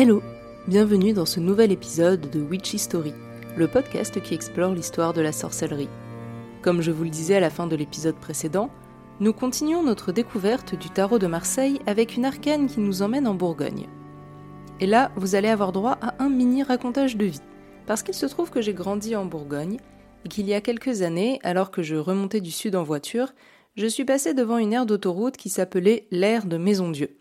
Hello Bienvenue dans ce nouvel épisode de Witch History, le podcast qui explore l'histoire de la sorcellerie. Comme je vous le disais à la fin de l'épisode précédent, nous continuons notre découverte du tarot de Marseille avec une arcane qui nous emmène en Bourgogne. Et là, vous allez avoir droit à un mini racontage de vie, parce qu'il se trouve que j'ai grandi en Bourgogne et qu'il y a quelques années, alors que je remontais du sud en voiture, je suis passé devant une aire d'autoroute qui s'appelait l'aire de Maison-Dieu.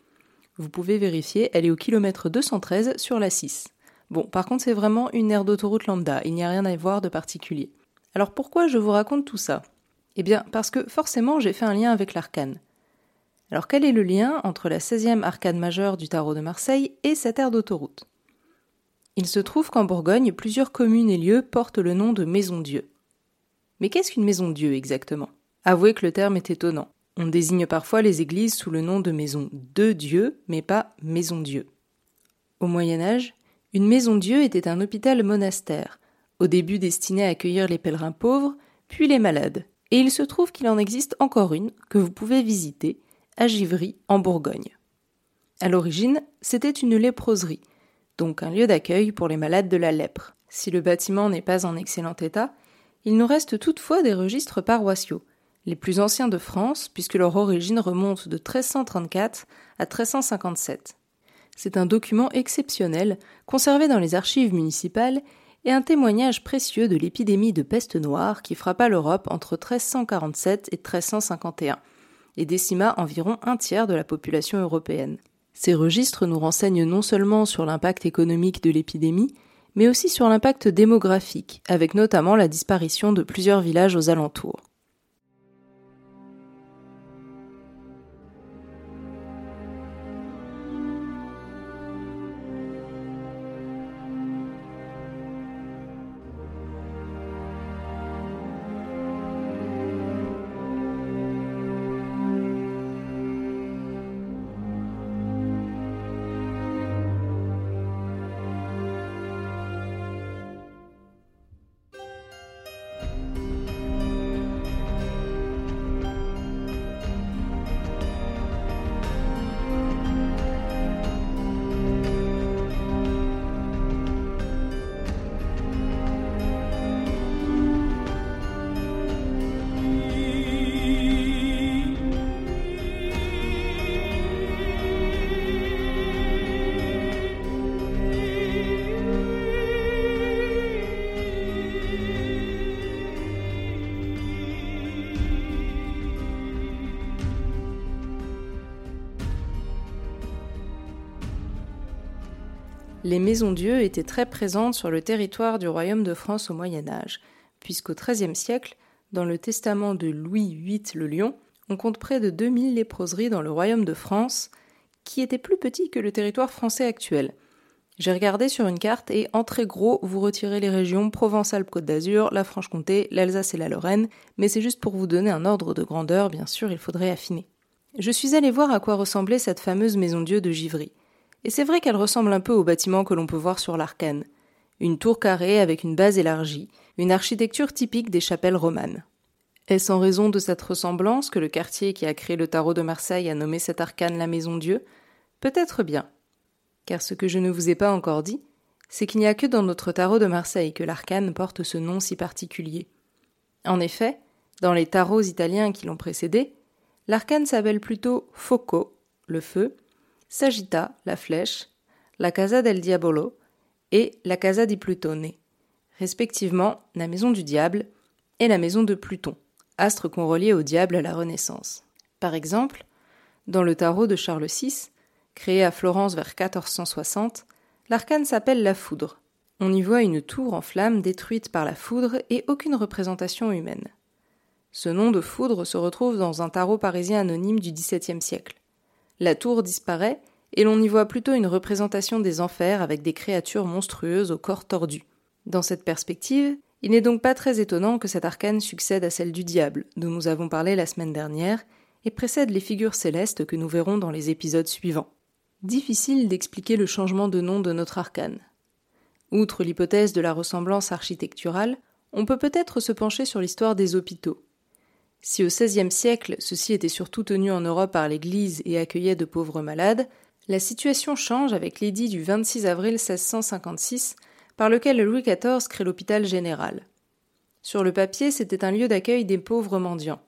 Vous pouvez vérifier, elle est au kilomètre 213 sur la 6. Bon, par contre, c'est vraiment une aire d'autoroute lambda, il n'y a rien à voir de particulier. Alors pourquoi je vous raconte tout ça? Eh bien, parce que forcément, j'ai fait un lien avec l'arcane. Alors quel est le lien entre la 16e arcane majeure du tarot de Marseille et cette aire d'autoroute? Il se trouve qu'en Bourgogne, plusieurs communes et lieux portent le nom de Maison-Dieu. Mais qu'est-ce qu'une Maison-Dieu exactement? Avouez que le terme est étonnant. On désigne parfois les églises sous le nom de maison de Dieu, mais pas maison Dieu. Au Moyen Âge, une maison Dieu était un hôpital monastère, au début destiné à accueillir les pèlerins pauvres, puis les malades. Et il se trouve qu'il en existe encore une que vous pouvez visiter, à Givry, en Bourgogne. À l'origine, c'était une léproserie, donc un lieu d'accueil pour les malades de la lèpre. Si le bâtiment n'est pas en excellent état, il nous reste toutefois des registres paroissiaux, les plus anciens de France, puisque leur origine remonte de 1334 à 1357. C'est un document exceptionnel, conservé dans les archives municipales, et un témoignage précieux de l'épidémie de peste noire qui frappa l'Europe entre 1347 et 1351, et décima environ un tiers de la population européenne. Ces registres nous renseignent non seulement sur l'impact économique de l'épidémie, mais aussi sur l'impact démographique, avec notamment la disparition de plusieurs villages aux alentours. Les maisons-dieu étaient très présentes sur le territoire du royaume de France au Moyen Âge, puisqu'au XIIIe siècle, dans le testament de Louis VIII le Lion, on compte près de 2000 léproseries dans le royaume de France, qui était plus petit que le territoire français actuel. J'ai regardé sur une carte et en très gros, vous retirez les régions Provence-Alpes-Côte d'Azur, la Franche-Comté, l'Alsace et la Lorraine, mais c'est juste pour vous donner un ordre de grandeur, bien sûr, il faudrait affiner. Je suis allé voir à quoi ressemblait cette fameuse maison Dieu de Givry. Et c'est vrai qu'elle ressemble un peu au bâtiment que l'on peut voir sur l'arcane. Une tour carrée avec une base élargie, une architecture typique des chapelles romanes. Est-ce en raison de cette ressemblance que le quartier qui a créé le tarot de Marseille a nommé cette arcane la Maison Dieu? Peut-être bien. Car ce que je ne vous ai pas encore dit, c'est qu'il n'y a que dans notre tarot de Marseille que l'arcane porte ce nom si particulier. En effet, dans les tarots italiens qui l'ont précédé, l'arcane s'appelle plutôt Foco, le feu, Sagitta, la flèche, la Casa del Diabolo et la Casa di Plutone, respectivement la maison du diable et la maison de Pluton, astre qu'on reliait au diable à la Renaissance. Par exemple, dans le tarot de Charles VI, créé à Florence vers 1460, l'arcane s'appelle la foudre. On y voit une tour en flammes détruite par la foudre et aucune représentation humaine. Ce nom de foudre se retrouve dans un tarot parisien anonyme du XVIIe siècle. La tour disparaît et l'on y voit plutôt une représentation des enfers avec des créatures monstrueuses au corps tordu. Dans cette perspective, il n'est donc pas très étonnant que cette arcane succède à celle du diable, dont nous avons parlé la semaine dernière, et précède les figures célestes que nous verrons dans les épisodes suivants. Difficile d'expliquer le changement de nom de notre arcane. Outre l'hypothèse de la ressemblance architecturale, on peut peut-être se pencher sur l'histoire des hôpitaux. Si au XVIe siècle ceux-ci surtout tenus en Europe par l'Église et accueillaient de pauvres malades, La situation change avec l'édit du 26 avril 1656 par lequel Louis XIV crée l'hôpital général. Sur le papier, c'était un lieu d'accueil des pauvres mendiants.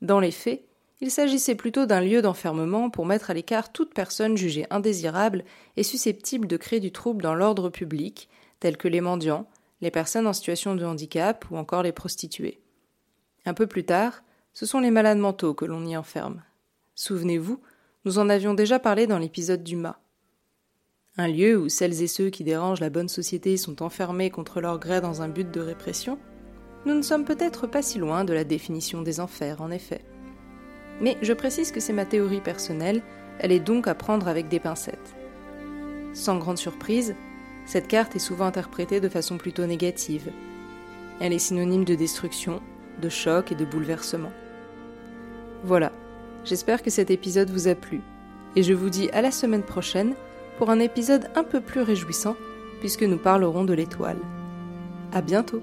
Dans les faits, il s'agissait plutôt d'un lieu d'enfermement pour mettre à l'écart toute personne jugée indésirable et susceptible de créer du trouble dans l'ordre public, tels que les mendiants, les personnes en situation de handicap ou encore les prostituées. Un peu plus tard, ce sont les malades mentaux que l'on y enferme. Souvenez-vous, nous en avions déjà parlé dans l'épisode du mât. Un lieu où celles et ceux qui dérangent la bonne société sont enfermés contre leur gré dans un but de répression, nous ne sommes peut-être pas si loin de la définition des enfers, en effet. Mais je précise que c'est ma théorie personnelle, elle est donc à prendre avec des pincettes. Sans grande surprise, cette carte est souvent interprétée de façon plutôt négative. Elle est synonyme de destruction, de choc et de bouleversement. Voilà, j'espère que cet épisode vous a plu, et je vous dis à la semaine prochaine pour un épisode un peu plus réjouissant, puisque nous parlerons de l'étoile. À bientôt!